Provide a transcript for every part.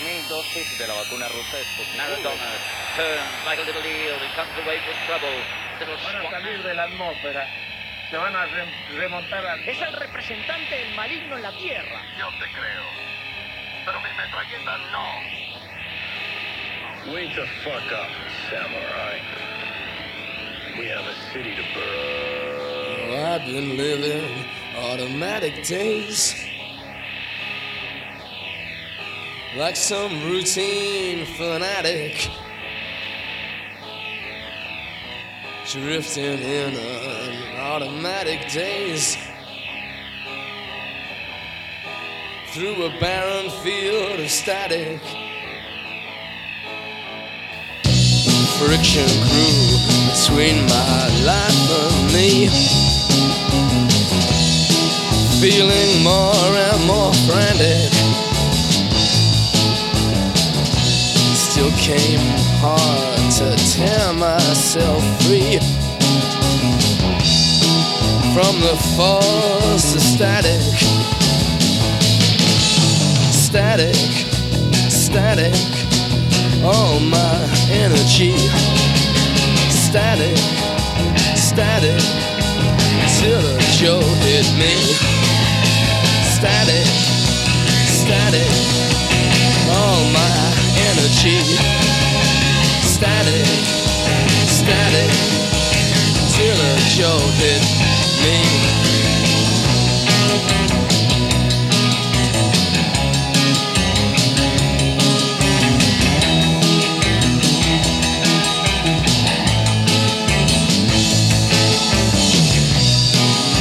200.000 dosis de la vacuna rusa Sputnik. Maradona turns like a little eel and comes away from trouble. Little Van a salir de la atmósfera. Se van a re- remontar al... Es el representante del maligno en la Tierra. Yo te creo. Pero mi metralleta no. Wake the fuck up, samurai. We have a city to burn. I've been living automatic days like some routine fanatic. Drifting in an automatic daze through a barren field of static. Friction grew between my life and me feeling more and more frantic. Came hard to tear myself free from the of static. Static, static, all my energy. Static, static, till a jolt hit me static, static, all my energy, static, static, till a jolt hit me.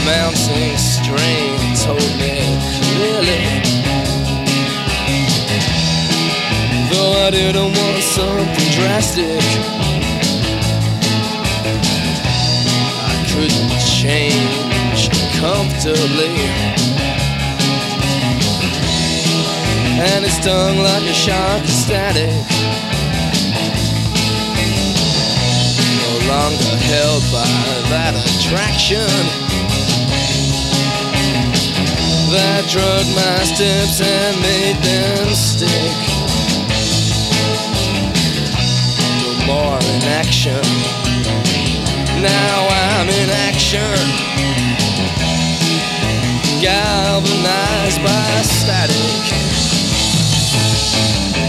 Mounting strain told me clearly I didn't want something drastic. I couldn't change comfortably. And it stung like a shock of static. No longer held by that attraction. That drug my steps and made them stick. More in action. Now I'm in action. Galvanized by static.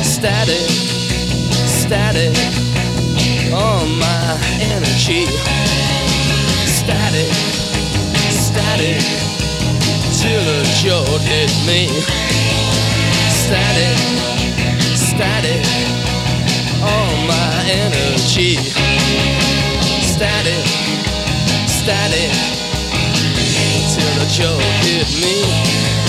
Static. Static. All my energy. Static. Static till a jolt hit me. Static, energy. Static, static, till a jolt hit me.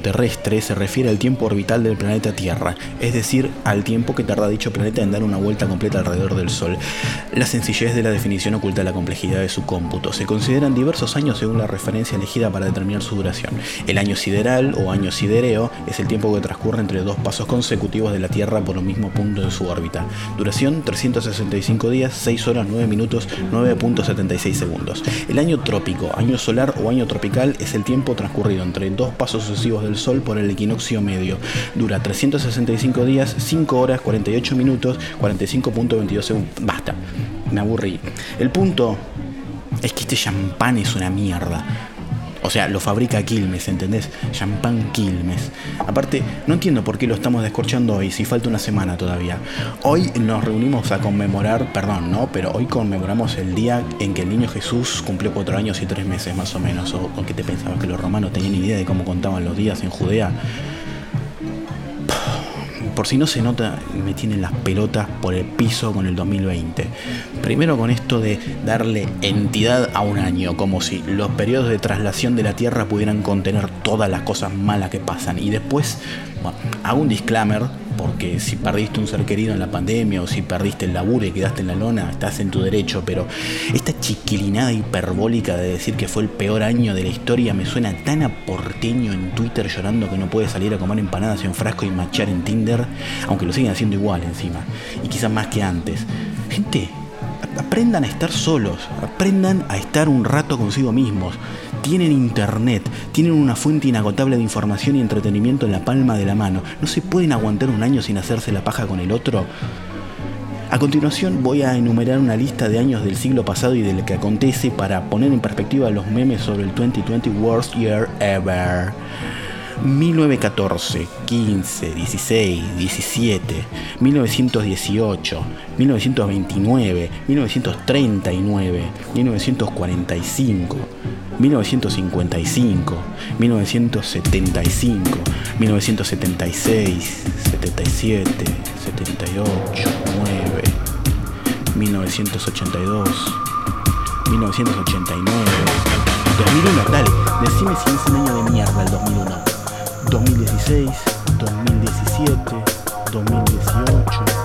Terrestre, se refiere al tiempo orbital del planeta Tierra, es decir, al tiempo que tarda dicho planeta en dar una vuelta completa alrededor del Sol. La sencillez de la definición oculta la complejidad de su cómputo. Se consideran diversos años según la referencia elegida para determinar su duración. El año sideral o año sidereo es el tiempo que transcurre entre dos pasos consecutivos de la Tierra por un mismo punto de su órbita. Duración 365 días, 6 horas, 9 minutos, 9.76 segundos. El año trópico, año solar o año tropical es el tiempo transcurrido entre dos pasos sucesivos del Sol por el equinoccio medio. Dura 365 días, 5 horas, 48 minutos, 45.22 segundos. Basta, me aburrí. El punto Es que este champán es una mierda. O sea, lo fabrica Quilmes, ¿entendés? Champán Quilmes. Aparte, no entiendo por qué lo estamos descorchando hoy, si falta una semana todavía. Hoy nos reunimos a conmemorar, perdón, ¿no? Pero hoy conmemoramos el día en que el niño Jesús cumplió cuatro años y tres meses más o menos. ¿O con qué te pensabas que los romanos tenían idea de cómo contaban los días en Judea? Por si no se nota, me tienen las pelotas por el piso con el 2020. Primero con esto de darle entidad a un año, como si los periodos de traslación de la Tierra pudieran contener todas las cosas malas que pasan. Y después, bueno, hago un disclaimer, porque si perdiste un ser querido en la pandemia o si perdiste el laburo y quedaste en la lona, estás en tu derecho, pero esta chiquilinada hiperbólica de decir que fue el peor año de la historia me suena tan a porteño en Twitter llorando que no puede salir a comer empanadas en frasco y machar en Tinder, aunque lo siguen haciendo igual encima, y quizás más que antes. Gente, aprendan a estar solos, aprendan a estar un rato consigo mismos tienen internet, tienen una fuente inagotable de información y entretenimiento en la palma de la mano. ¿No se pueden aguantar un año sin hacerse la paja con el otro? A continuación voy a enumerar una lista de años del siglo pasado y de lo que acontece para poner en perspectiva los memes sobre el 2020 Worst Year Ever. 1914, 15, 16, 17, 1918, 1929, 1939, 1945, 1955, 1975, 1976, 77, 78, 9, 1982, 1989, 2001, dale, decime si es un año de mierda el 2001. 2016, 2017, 2018,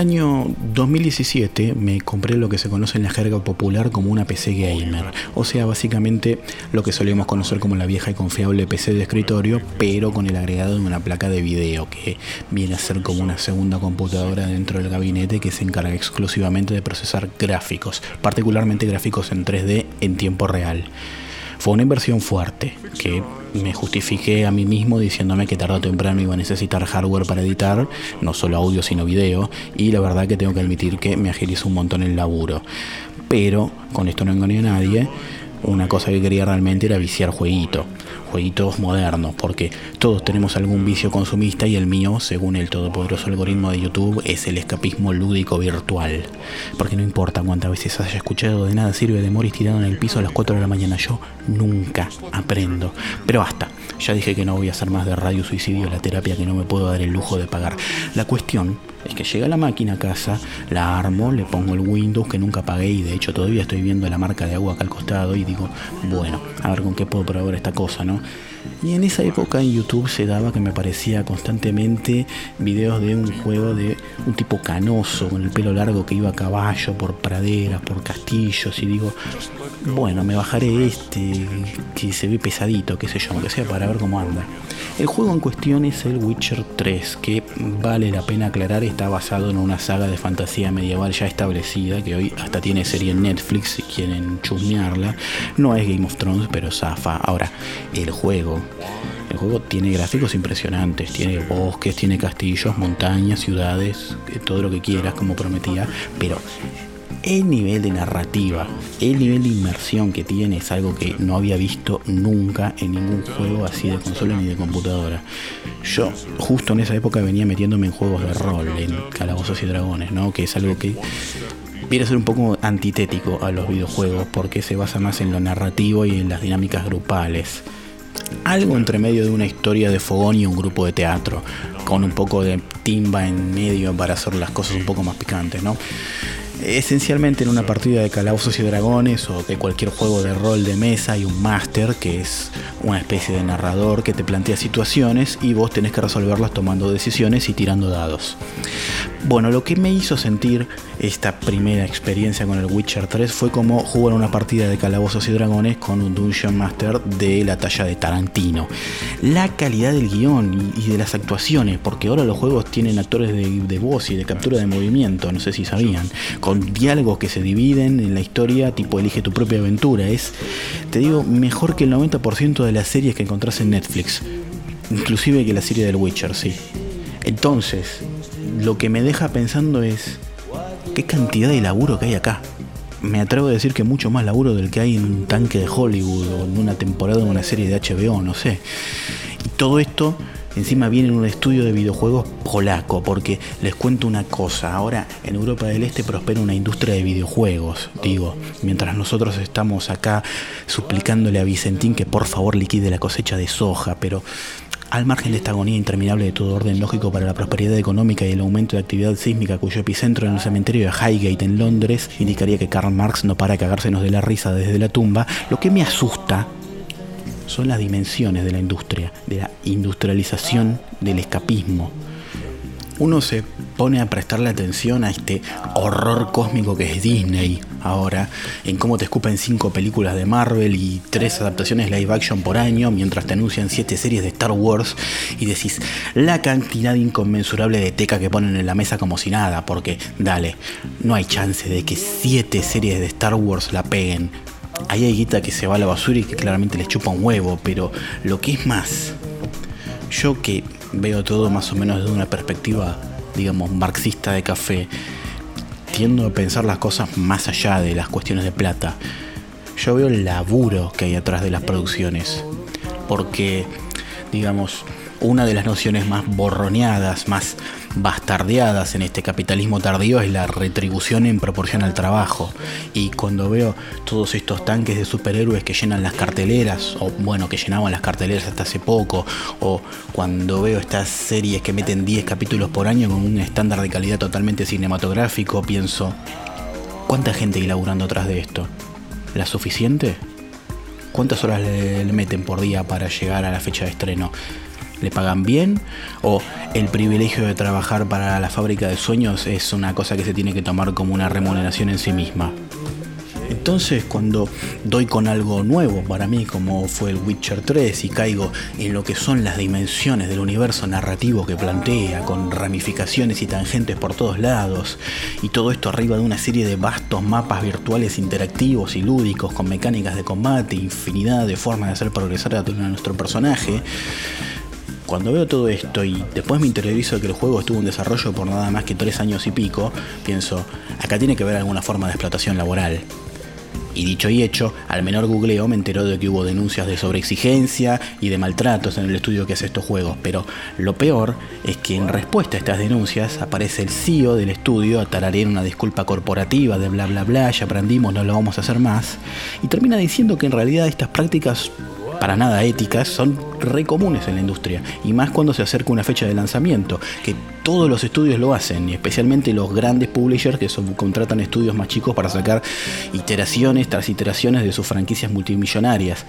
año 2017 me compré lo que se conoce en la jerga popular como una PC gamer, o sea, básicamente lo que solíamos conocer como la vieja y confiable PC de escritorio, pero con el agregado de una placa de video que viene a ser como una segunda computadora dentro del gabinete que se encarga exclusivamente de procesar gráficos, particularmente gráficos en 3D en tiempo real. Fue una inversión fuerte, que me justifiqué a mí mismo diciéndome que tarde o temprano iba a necesitar hardware para editar, no solo audio sino video, y la verdad que tengo que admitir que me agilizó un montón el laburo. Pero, con esto no engañé a nadie, una cosa que quería realmente era viciar jueguito, jueguitos modernos, porque todos tenemos algún vicio consumista y el mío, según el todopoderoso algoritmo de YouTube, es el escapismo lúdico virtual. Porque no importa cuántas veces haya escuchado, de nada sirve de morir tirado en el piso a las 4 de la mañana, yo nunca aprendo. Pero basta, ya dije que no voy a hacer más de radio suicidio la terapia que no me puedo dar el lujo de pagar. La cuestión es que llega la máquina a casa, la armo, le pongo el Windows que nunca pagué y de hecho todavía estoy viendo la marca de agua acá al costado y digo, bueno, a ver con qué puedo probar esta cosa, ¿no? Y en esa época en YouTube se daba que me parecía constantemente videos de un juego de un tipo canoso con el pelo largo que iba a caballo por praderas, por castillos y digo, bueno, me bajaré este que se ve pesadito, qué sé yo, aunque sea para ver cómo anda. El juego en cuestión es el Witcher 3, que vale la pena aclarar está basado en una saga de fantasía medieval ya establecida, que hoy hasta tiene serie en Netflix si quieren chusmearla. No es Game of Thrones, pero zafa. Ahora, el juego. El juego tiene gráficos impresionantes, tiene bosques, tiene castillos, montañas, ciudades, todo lo que quieras, como prometía, pero el nivel de narrativa, el nivel de inmersión que tiene es algo que no había visto nunca en ningún juego así de consola ni de computadora. Yo justo en esa época venía metiéndome en juegos de rol, en calabozos y dragones, ¿no? Que es algo que viene a ser un poco antitético a los videojuegos porque se basa más en lo narrativo y en las dinámicas grupales. Algo entre medio de una historia de fogón y un grupo de teatro, con un poco de timba en medio para hacer las cosas un poco más picantes, ¿no? Esencialmente en una partida de calabozos y dragones o de cualquier juego de rol de mesa hay un máster que es una especie de narrador que te plantea situaciones y vos tenés que resolverlas tomando decisiones y tirando dados. Bueno, lo que me hizo sentir esta primera experiencia con el Witcher 3 fue como jugar una partida de calabozos y dragones con un Dungeon Master de la talla de Tarantino. La calidad del guion y de las actuaciones, porque ahora los juegos tienen actores de, de voz y de captura de movimiento, no sé si sabían, con diálogos que se dividen en la historia, tipo elige tu propia aventura. Es, te digo, mejor que el 90% de las series que encontrás en Netflix, inclusive que la serie del Witcher, sí. Entonces, lo que me deja pensando es qué cantidad de laburo que hay acá. Me atrevo a decir que mucho más laburo del que hay en un tanque de Hollywood o en una temporada de una serie de HBO, no sé. Y todo esto encima viene en un estudio de videojuegos polaco, porque les cuento una cosa, ahora en Europa del Este prospera una industria de videojuegos, digo, mientras nosotros estamos acá suplicándole a Vicentín que por favor liquide la cosecha de soja, pero al margen de esta agonía interminable de todo orden lógico para la prosperidad económica y el aumento de actividad sísmica cuyo epicentro en el cementerio de Highgate en Londres indicaría que Karl Marx no para de cagársenos de la risa desde la tumba, lo que me asusta son las dimensiones de la industria, de la industrialización del escapismo. Uno se pone a prestarle atención a este horror cósmico que es Disney ahora, en cómo te escupen cinco películas de Marvel y tres adaptaciones live action por año, mientras te anuncian siete series de Star Wars y decís la cantidad inconmensurable de teca que ponen en la mesa como si nada, porque dale, no hay chance de que siete series de Star Wars la peguen. Ahí hay guita que se va a la basura y que claramente les chupa un huevo, pero lo que es más, yo que veo todo más o menos desde una perspectiva, digamos, marxista de café, tiendo a pensar las cosas más allá de las cuestiones de plata. Yo veo el laburo que hay atrás de las producciones, porque, digamos, una de las nociones más borroneadas, más bastardeadas en este capitalismo tardío es la retribución en proporción al trabajo. Y cuando veo todos estos tanques de superhéroes que llenan las carteleras, o bueno, que llenaban las carteleras hasta hace poco, o cuando veo estas series que meten 10 capítulos por año con un estándar de calidad totalmente cinematográfico, pienso, ¿cuánta gente hay laburando atrás de esto? ¿La suficiente? ¿Cuántas horas le, le meten por día para llegar a la fecha de estreno? ¿Le pagan bien? ¿O el privilegio de trabajar para la fábrica de sueños es una cosa que se tiene que tomar como una remuneración en sí misma? Entonces cuando doy con algo nuevo para mí, como fue el Witcher 3, y caigo en lo que son las dimensiones del universo narrativo que plantea, con ramificaciones y tangentes por todos lados, y todo esto arriba de una serie de vastos mapas virtuales interactivos y lúdicos, con mecánicas de combate, infinidad de formas de hacer progresar a nuestro personaje, cuando veo todo esto y después me interiorizo de que el juego estuvo en desarrollo por nada más que tres años y pico, pienso, acá tiene que haber alguna forma de explotación laboral. Y dicho y hecho, al menor googleo me enteró de que hubo denuncias de sobreexigencia y de maltratos en el estudio que hace estos juegos, pero lo peor es que en respuesta a estas denuncias aparece el CEO del estudio a tararear una disculpa corporativa de bla bla bla, ya aprendimos, no lo vamos a hacer más, y termina diciendo que en realidad estas prácticas para nada éticas son re comunes en la industria y más cuando se acerca una fecha de lanzamiento, que todos los estudios lo hacen y especialmente los grandes publishers que contratan estudios más chicos para sacar iteraciones tras iteraciones de sus franquicias multimillonarias.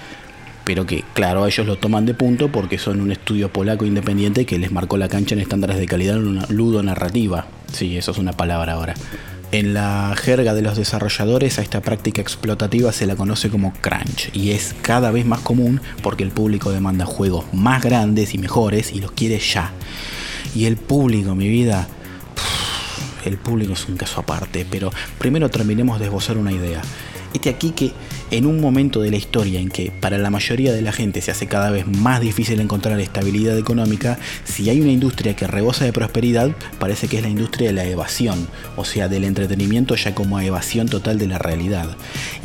Pero que, claro, ellos lo toman de punto porque son un estudio polaco independiente que les marcó la cancha en estándares de calidad en una ludo narrativa. Sí, eso es una palabra ahora. En la jerga de los desarrolladores a esta práctica explotativa se la conoce como crunch y es cada vez más común porque el público demanda juegos más grandes y mejores y los quiere ya. Y el público, mi vida, el público es un caso aparte, pero primero terminemos de esbozar una idea. Este aquí que en un momento de la historia en que para la mayoría de la gente se hace cada vez más difícil encontrar estabilidad económica, si hay una industria que rebosa de prosperidad, parece que es la industria de la evasión, o sea, del entretenimiento ya como evasión total de la realidad.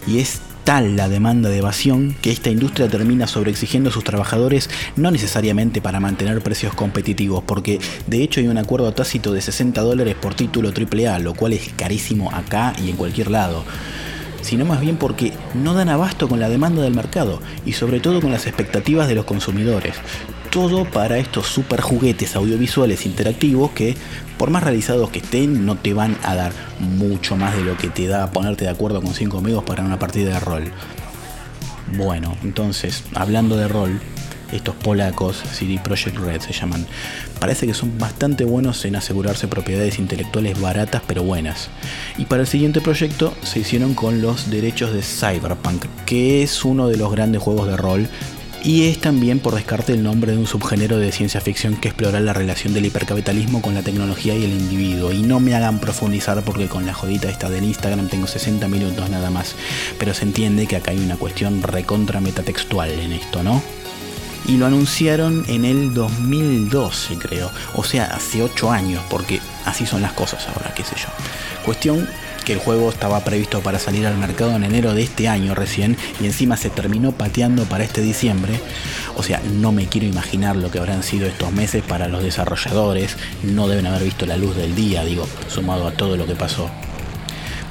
Y es tal la demanda de evasión que esta industria termina sobreexigiendo a sus trabajadores no necesariamente para mantener precios competitivos, porque de hecho hay un acuerdo tácito de 60 dólares por título AAA, lo cual es carísimo acá y en cualquier lado sino más bien porque no dan abasto con la demanda del mercado y sobre todo con las expectativas de los consumidores. Todo para estos super juguetes audiovisuales interactivos que, por más realizados que estén, no te van a dar mucho más de lo que te da ponerte de acuerdo con 5 amigos para una partida de rol. Bueno, entonces, hablando de rol, estos polacos, CD Projekt Red se llaman, parece que son bastante buenos en asegurarse propiedades intelectuales baratas pero buenas. Y para el siguiente proyecto se hicieron con los derechos de Cyberpunk, que es uno de los grandes juegos de rol y es también por descarte el nombre de un subgénero de ciencia ficción que explora la relación del hipercapitalismo con la tecnología y el individuo. Y no me hagan profundizar porque con la jodita esta del Instagram tengo 60 minutos nada más. Pero se entiende que acá hay una cuestión recontra metatextual en esto, ¿no? Y lo anunciaron en el 2012 creo, o sea, hace 8 años, porque así son las cosas ahora, qué sé yo. Cuestión que el juego estaba previsto para salir al mercado en enero de este año recién y encima se terminó pateando para este diciembre. O sea, no me quiero imaginar lo que habrán sido estos meses para los desarrolladores. No deben haber visto la luz del día, digo, sumado a todo lo que pasó.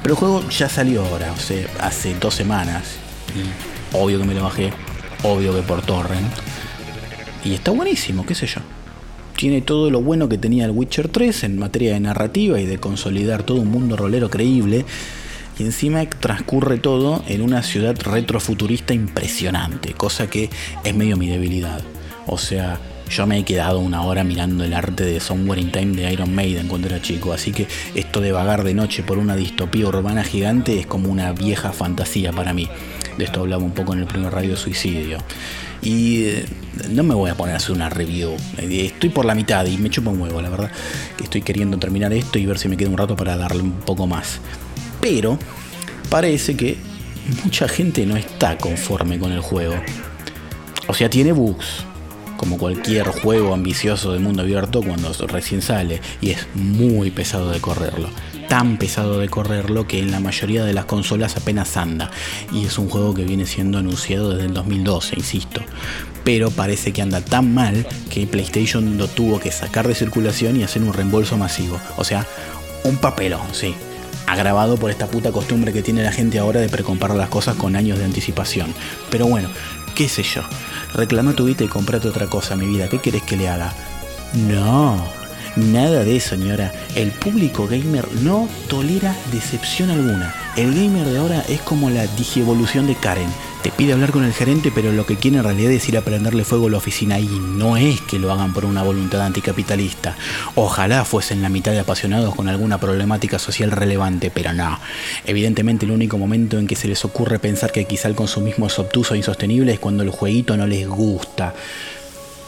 Pero el juego ya salió ahora, o sea, hace dos semanas. Y obvio que me lo bajé, obvio que por torrent. Y está buenísimo, qué sé yo. Tiene todo lo bueno que tenía el Witcher 3 en materia de narrativa y de consolidar todo un mundo rolero creíble. Y encima transcurre todo en una ciudad retrofuturista impresionante, cosa que es medio mi debilidad. O sea, yo me he quedado una hora mirando el arte de Somewhere in Time de Iron Maiden cuando era chico, así que esto de vagar de noche por una distopía urbana gigante es como una vieja fantasía para mí. De esto hablaba un poco en el primer radio Suicidio. Y eh, no me voy a poner a hacer una review. Eh, estoy por la mitad y me chupa un huevo, la verdad. Que estoy queriendo terminar esto y ver si me queda un rato para darle un poco más. Pero parece que mucha gente no está conforme con el juego. O sea, tiene bugs. Como cualquier juego ambicioso de mundo abierto cuando recién sale. Y es muy pesado de correrlo tan pesado de correrlo que en la mayoría de las consolas apenas anda. Y es un juego que viene siendo anunciado desde el 2012, insisto. Pero parece que anda tan mal que PlayStation lo tuvo que sacar de circulación y hacer un reembolso masivo. O sea, un papelón, sí. Agravado por esta puta costumbre que tiene la gente ahora de precomprar las cosas con años de anticipación. Pero bueno, qué sé yo. Reclama tu vida y comprate otra cosa, mi vida. ¿Qué querés que le haga? No, Nada de eso, señora. El público gamer no tolera decepción alguna. El gamer de ahora es como la digievolución de Karen. Te pide hablar con el gerente, pero lo que quiere en realidad es ir a prenderle fuego a la oficina y no es que lo hagan por una voluntad anticapitalista. Ojalá fuesen la mitad de apasionados con alguna problemática social relevante, pero no. Evidentemente el único momento en que se les ocurre pensar que quizá el consumismo es obtuso e insostenible es cuando el jueguito no les gusta.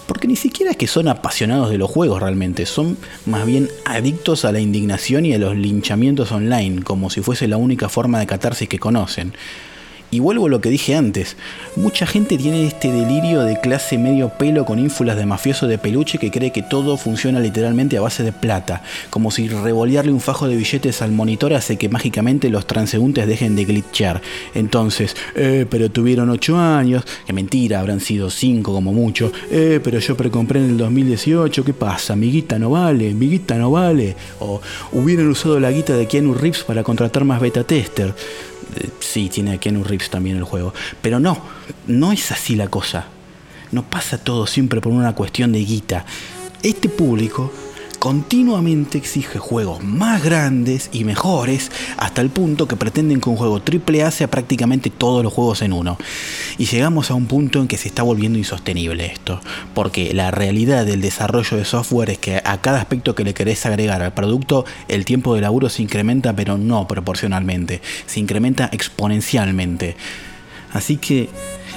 Porque ni siquiera es que son apasionados de los juegos realmente, son más bien adictos a la indignación y a los linchamientos online, como si fuese la única forma de catarsis que conocen. Y vuelvo a lo que dije antes, mucha gente tiene este delirio de clase medio pelo con ínfulas de mafioso de peluche que cree que todo funciona literalmente a base de plata, como si revolearle un fajo de billetes al monitor hace que mágicamente los transeúntes dejen de glitchar. Entonces, eh, pero tuvieron 8 años, que mentira, habrán sido 5 como mucho, eh, pero yo precompré en el 2018, ¿qué pasa? Mi guita no vale, mi guita no vale, o hubieran usado la guita de Keanu Reeves para contratar más beta tester sí, tiene a Keanu Reeves también el juego. Pero no, no es así la cosa. No pasa todo siempre por una cuestión de guita. Este público continuamente exige juegos más grandes y mejores hasta el punto que pretenden que un juego AAA sea prácticamente todos los juegos en uno. Y llegamos a un punto en que se está volviendo insostenible esto, porque la realidad del desarrollo de software es que a cada aspecto que le querés agregar al producto, el tiempo de laburo se incrementa, pero no proporcionalmente, se incrementa exponencialmente. Así que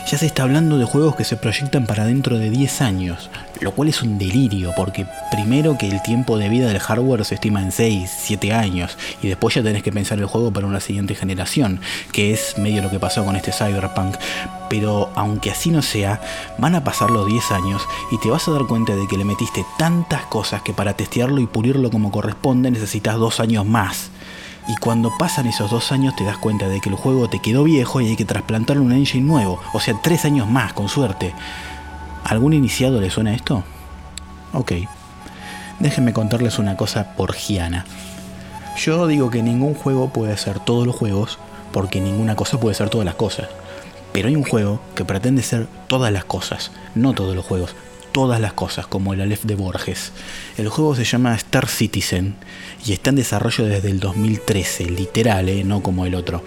ya se está hablando de juegos que se proyectan para dentro de 10 años, lo cual es un delirio, porque primero que el tiempo de vida del hardware se estima en 6, 7 años, y después ya tenés que pensar el juego para una siguiente generación, que es medio lo que pasó con este Cyberpunk. Pero aunque así no sea, van a pasar los 10 años y te vas a dar cuenta de que le metiste tantas cosas que para testearlo y pulirlo como corresponde necesitas 2 años más. Y cuando pasan esos dos años te das cuenta de que el juego te quedó viejo y hay que trasplantarle un engine nuevo. O sea, tres años más, con suerte. ¿Algún iniciado le suena esto? Ok. Déjenme contarles una cosa porgiana. Yo digo que ningún juego puede ser todos los juegos porque ninguna cosa puede ser todas las cosas. Pero hay un juego que pretende ser todas las cosas, no todos los juegos, todas las cosas, como el Aleph de Borges. El juego se llama Star Citizen y está en desarrollo desde el 2013, literal, ¿eh? no como el otro.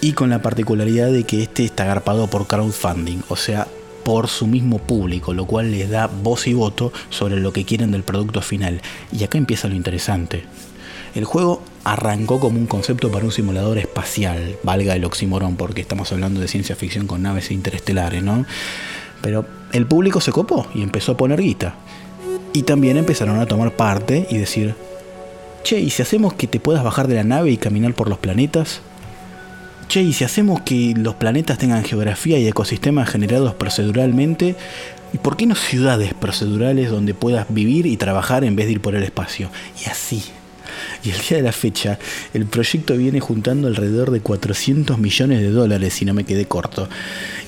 Y con la particularidad de que este está agarpado por crowdfunding, o sea, por su mismo público, lo cual les da voz y voto sobre lo que quieren del producto final. Y acá empieza lo interesante. El juego arrancó como un concepto para un simulador espacial, valga el oxímoron, porque estamos hablando de ciencia ficción con naves interestelares, ¿no? Pero el público se copó y empezó a poner guita. Y también empezaron a tomar parte y decir, che, ¿y si hacemos que te puedas bajar de la nave y caminar por los planetas? Che, ¿y si hacemos que los planetas tengan geografía y ecosistemas generados proceduralmente? ¿Y por qué no ciudades procedurales donde puedas vivir y trabajar en vez de ir por el espacio? Y así. Y el día de la fecha, el proyecto viene juntando alrededor de 400 millones de dólares, si no me quedé corto.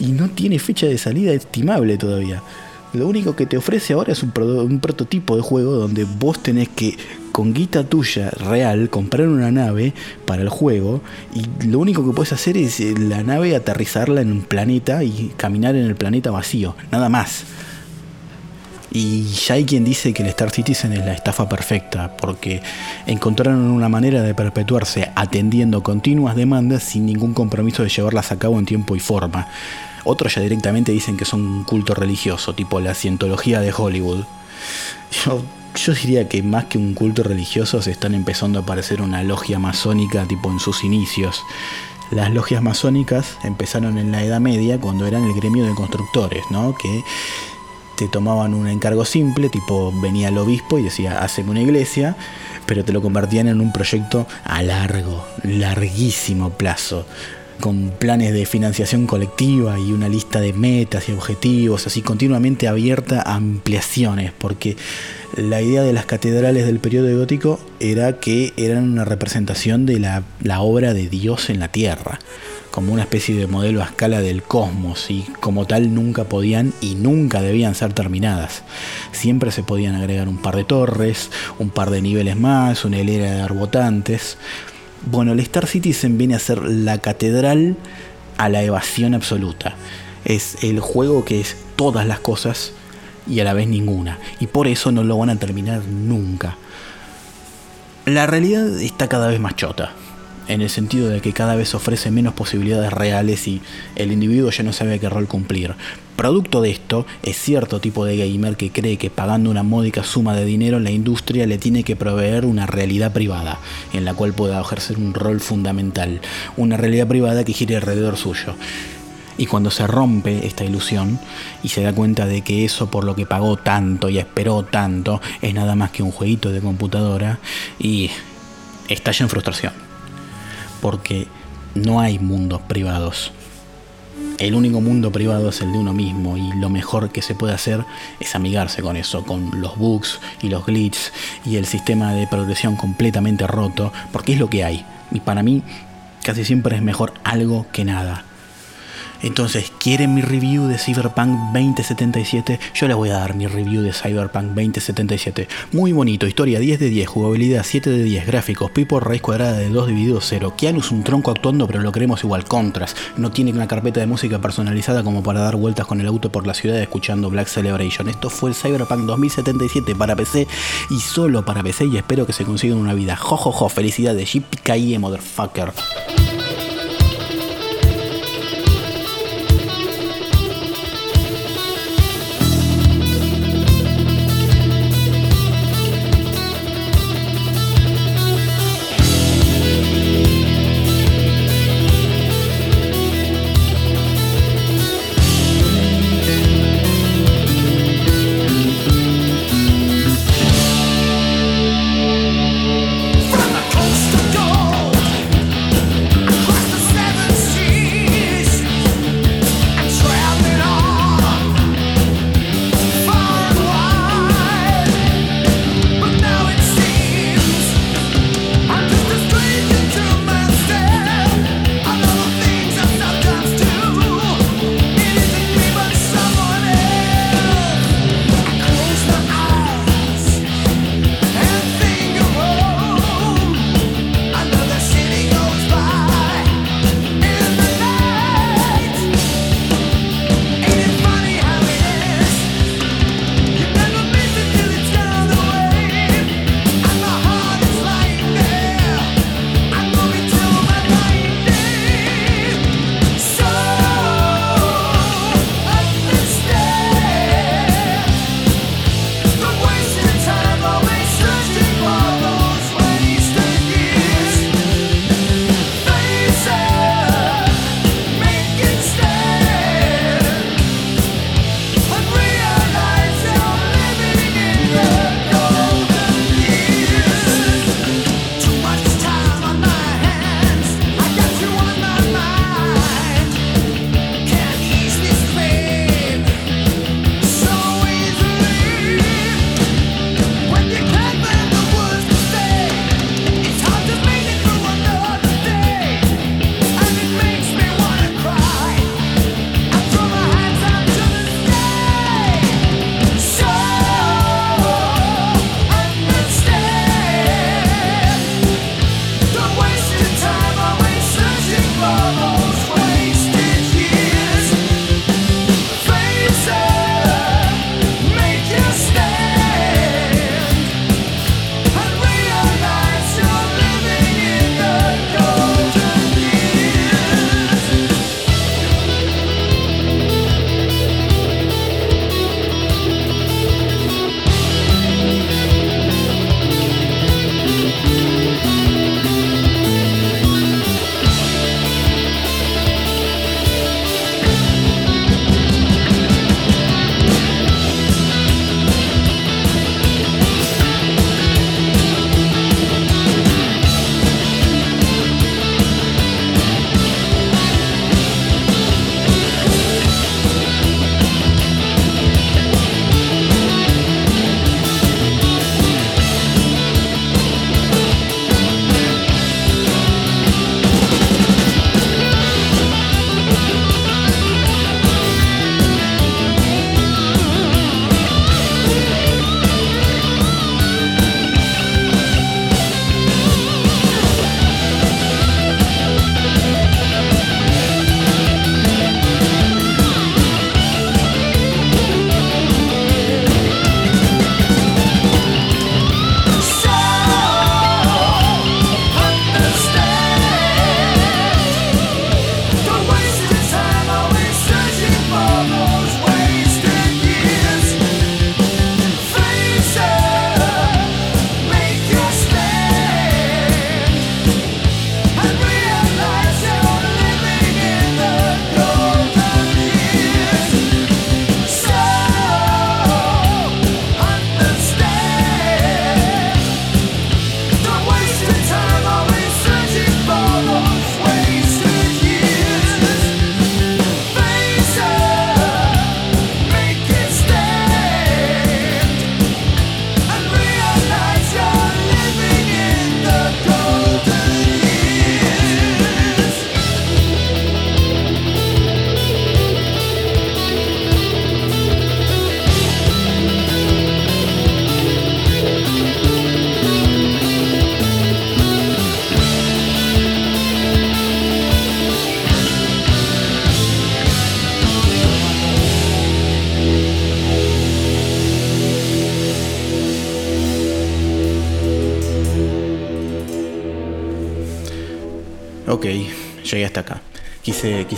Y no tiene fecha de salida estimable todavía. Lo único que te ofrece ahora es un, un prototipo de juego donde vos tenés que con guita tuya real comprar una nave para el juego y lo único que puedes hacer es eh, la nave aterrizarla en un planeta y caminar en el planeta vacío, nada más. Y ya hay quien dice que el Star Citizen es la estafa perfecta, porque encontraron una manera de perpetuarse atendiendo continuas demandas sin ningún compromiso de llevarlas a cabo en tiempo y forma. Otros ya directamente dicen que son un culto religioso, tipo la cientología de Hollywood. Yo yo diría que más que un culto religioso se están empezando a parecer una logia masónica tipo en sus inicios. Las logias masónicas empezaron en la Edad Media cuando eran el gremio de constructores, ¿no? Que tomaban un encargo simple, tipo venía el obispo y decía, haceme una iglesia, pero te lo convertían en un proyecto a largo, larguísimo plazo con planes de financiación colectiva y una lista de metas y objetivos, así continuamente abierta a ampliaciones, porque la idea de las catedrales del periodo gótico era que eran una representación de la obra de Dios en la tierra, como una especie de modelo a escala del cosmos, y como tal nunca podían y nunca debían ser terminadas. Siempre se podían agregar un par de torres, un par de niveles más, una hilera de arbotantes, bueno, el Star Citizen viene a ser la catedral a la evasión absoluta. Es el juego que es todas las cosas y a la vez ninguna. Y por eso no lo van a terminar nunca. La realidad está cada vez más chota. En el sentido de que cada vez ofrece menos posibilidades reales y el individuo ya no sabe qué rol cumplir. Producto de esto es cierto tipo de gamer que cree que pagando una módica suma de dinero la industria le tiene que proveer una realidad privada, en la cual pueda ejercer un rol fundamental, una realidad privada que gire alrededor suyo. Y cuando se rompe esta ilusión y se da cuenta de que eso por lo que pagó tanto y esperó tanto es nada más que un jueguito de computadora y estalla en frustración. Porque no hay mundos privados. El único mundo privado es el de uno mismo y lo mejor que se puede hacer es amigarse con eso, con los bugs y los glitches y el sistema de progresión completamente roto, porque es lo que hay. Y para mí casi siempre es mejor algo que nada. Entonces, ¿quieren mi review de Cyberpunk 2077? Yo les voy a dar mi review de Cyberpunk 2077. Muy bonito, historia 10 de 10, jugabilidad 7 de 10, gráficos, pipo raíz cuadrada de 2 dividido 0. Keanu un tronco actuando, pero lo queremos igual, contras. No tiene una carpeta de música personalizada como para dar vueltas con el auto por la ciudad escuchando Black Celebration. Esto fue el Cyberpunk 2077 para PC y solo para PC y espero que se consigan una vida. Jojojo, jo, jo, felicidades, motherfucker.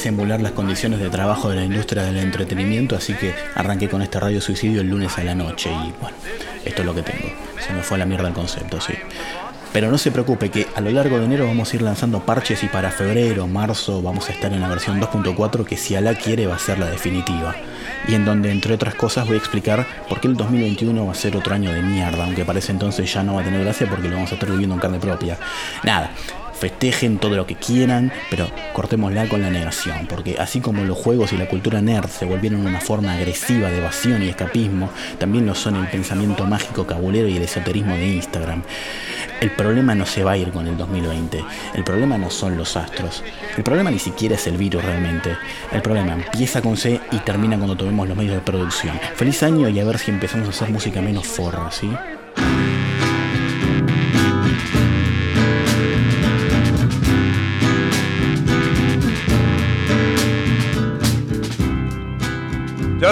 Emular las condiciones de trabajo de la industria del entretenimiento, así que arranqué con este radio suicidio el lunes a la noche y bueno, esto es lo que tengo. Se me fue a la mierda el concepto, sí. Pero no se preocupe que a lo largo de enero vamos a ir lanzando parches y para febrero, marzo vamos a estar en la versión 2.4 que si Alá quiere va a ser la definitiva. Y en donde entre otras cosas voy a explicar por qué el 2021 va a ser otro año de mierda, aunque parece entonces ya no va a tener gracia porque lo vamos a estar viviendo en carne propia. Nada, festejen todo lo que quieran, pero cortémosla con la negación, porque así como los juegos y la cultura nerd se volvieron una forma agresiva de evasión y escapismo, también lo son el pensamiento mágico cabulero y el esoterismo de Instagram. El problema no se va a ir con el 2020, el problema no son los astros, el problema ni siquiera es el virus realmente, el problema empieza con C y termina cuando tomemos los medios de producción. Feliz año y a ver si empezamos a hacer música menos forra, ¿sí?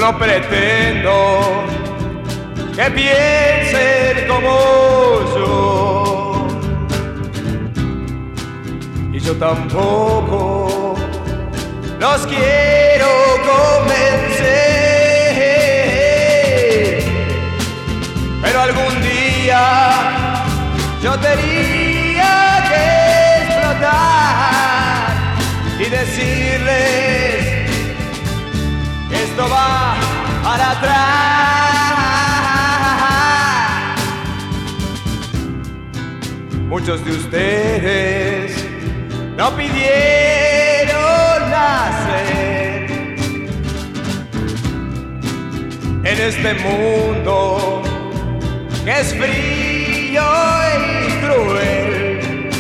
No pretendo que piensen como yo. Y yo tampoco los quiero convencer. Pero algún día yo tenía que explotar y decirles esto va para atrás. Muchos de ustedes no pidieron nacer en este mundo que es frío y cruel.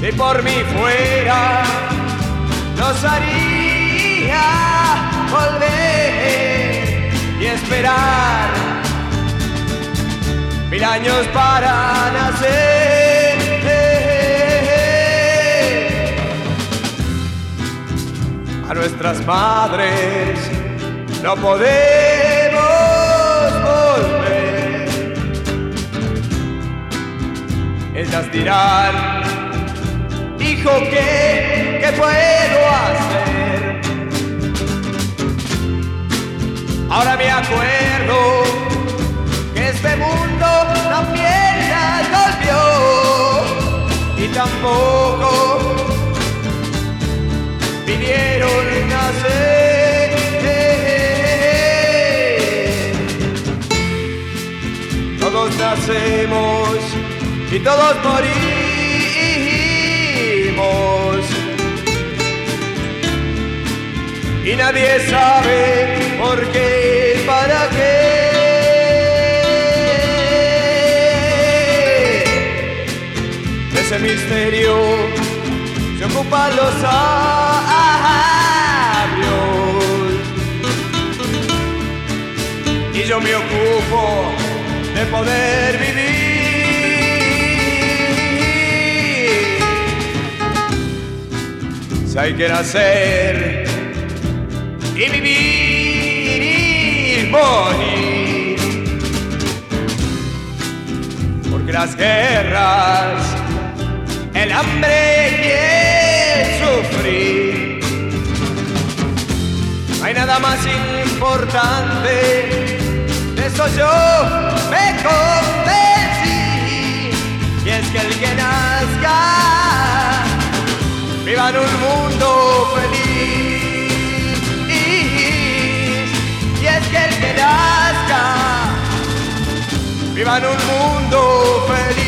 Si por mí fuera, nos haría volver y esperar mil años para nacer. A nuestras madres no podemos volver. Ellas dirán, hijo, ¿qué, qué puedo hacer? Ahora me acuerdo que este mundo también las golpeó y tampoco vinieron nacer. Todos nacemos y todos morimos. Y nadie sabe por qué, para qué. De ese misterio se ocupan los sabios. Y yo me ocupo de poder vivir. Hay que nacer y vivir Porque las guerras, el hambre y el sufrir. No hay nada más importante, de eso yo me convencí. Y es que el que nazca, viva en un mundo feliz. Viva en un mundo feliz.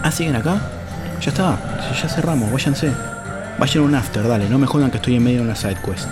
Ah, ¿siguen acá? Ya está, ya cerramos, váyanse. Vayan a un after, dale, no me jodan que estoy en medio de una side quest.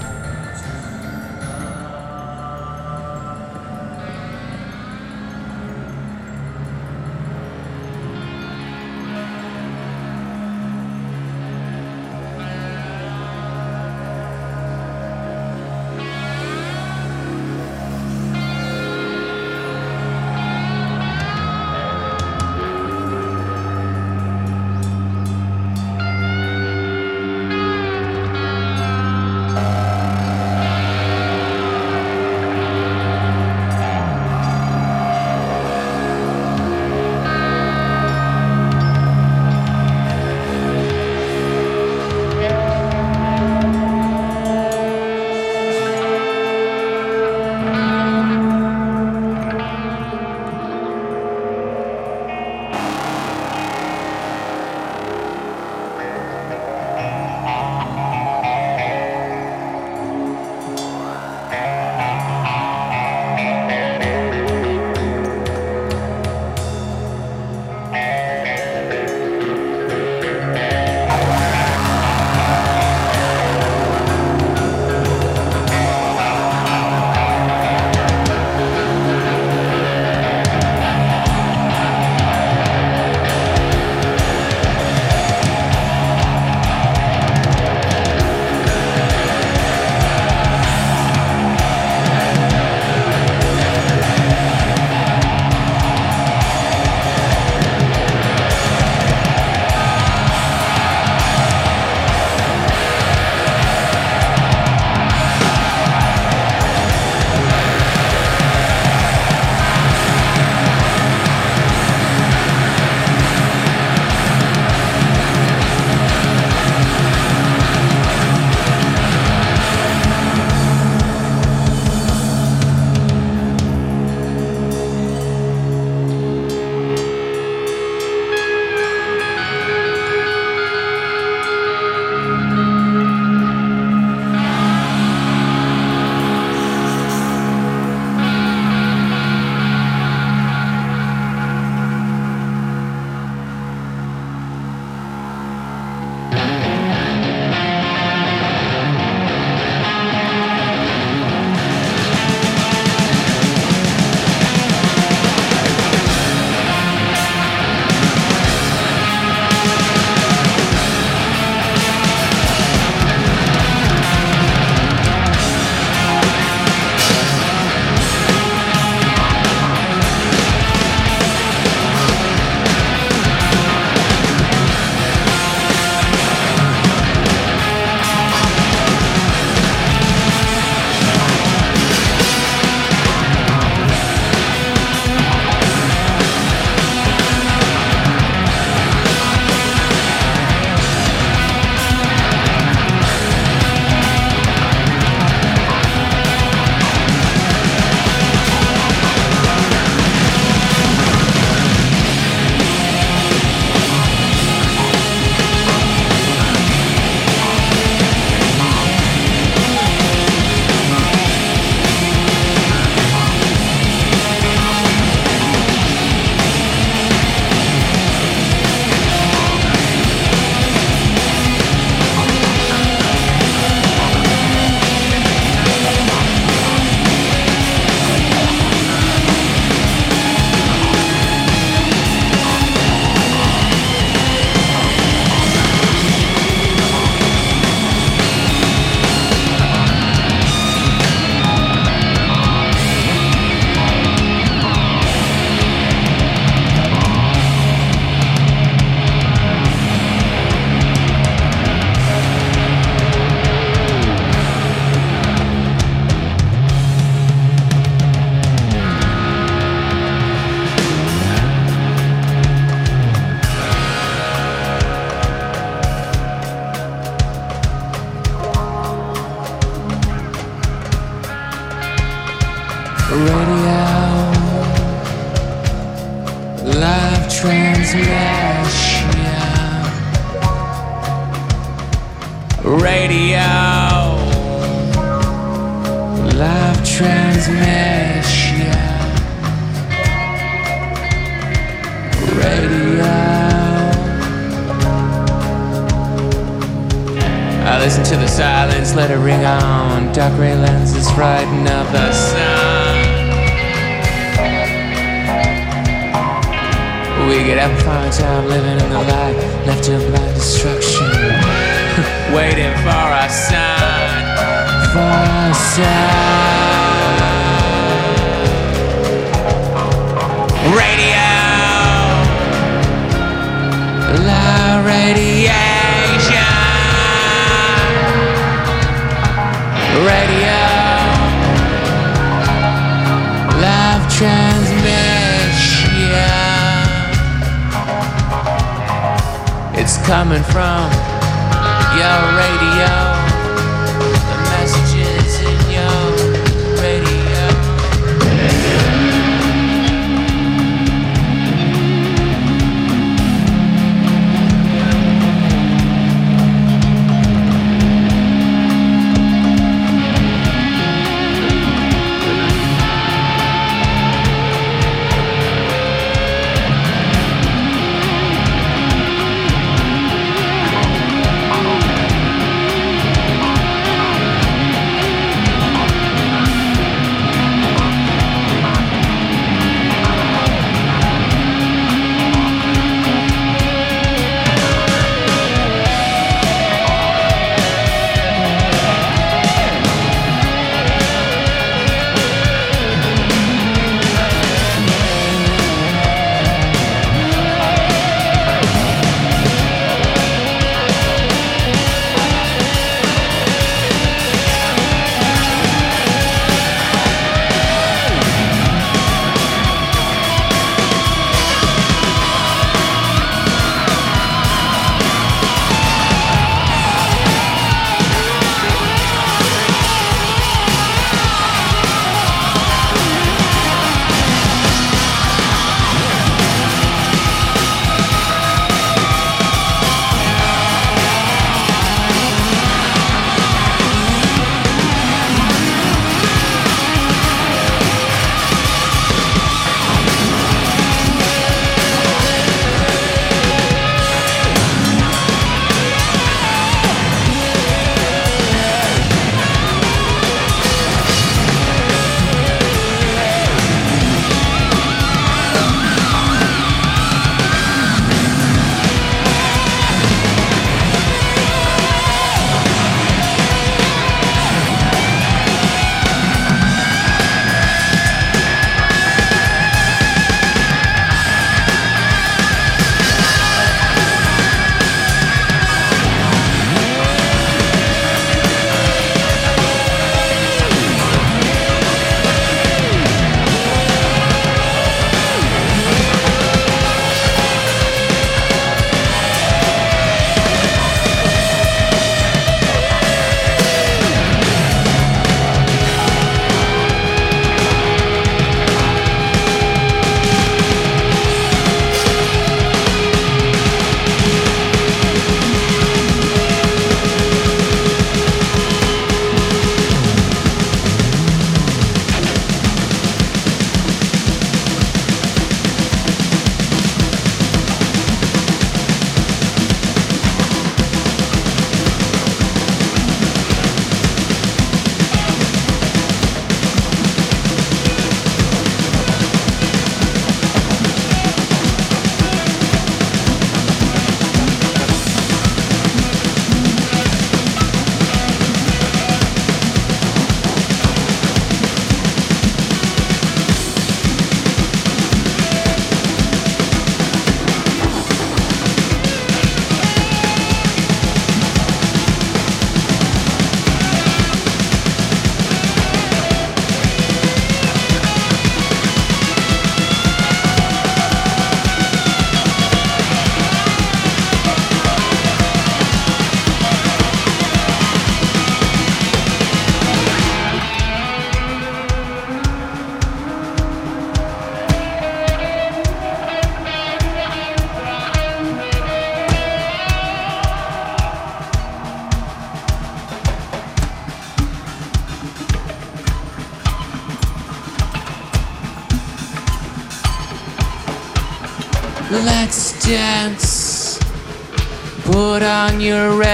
Coming from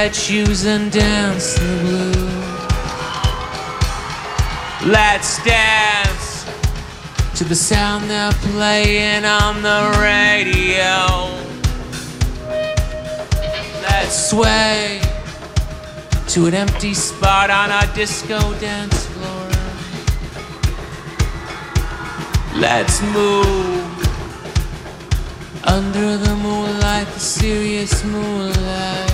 red shoes and dance the blues. Let's dance to the sound they're playing on the radio. Let's sway to an empty spot on a disco dance floor. Let's move under the moonlight, the serious. Moonlight,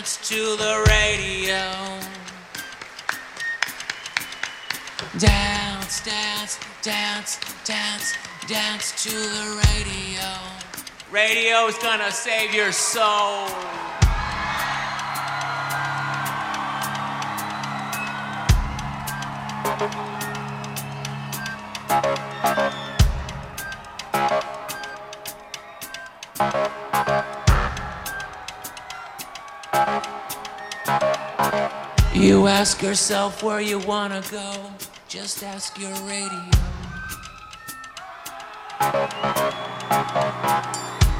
dance to the radio. Dance, dance, dance, dance, dance to the radio. Radio is gonna save your soul. You ask yourself where you wanna go, just ask your radio.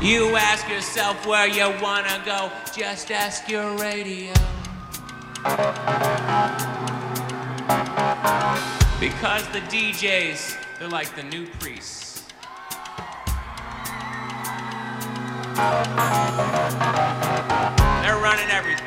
You ask yourself where you wanna go, just ask your radio. Because the DJs, they're like the new priests. They're running everything.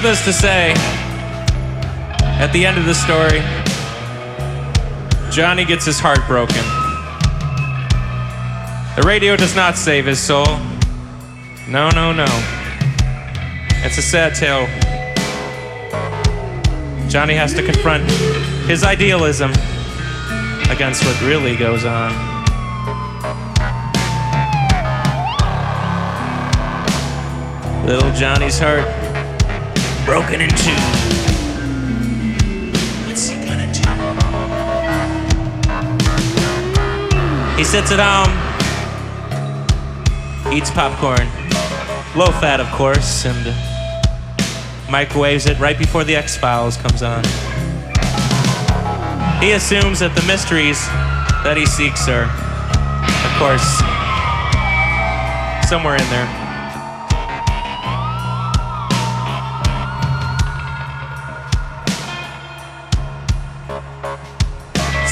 Needless to say, at the end of the story, Johnny gets his heart broken. The radio does not save his soul. No, no, no. It's a sad tale. Johnny has to confront his idealism against what really goes on. Little Johnny's heart broken in two. What's he gonna do? He sits at home, eats popcorn, low fat, of course, and microwaves it right before the X Files comes on. He assumes that the mysteries that he seeks are, of course, somewhere in there.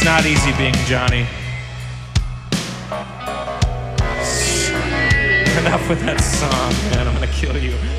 It's not easy being Johnny. Enough with that song, man. I'm gonna kill you.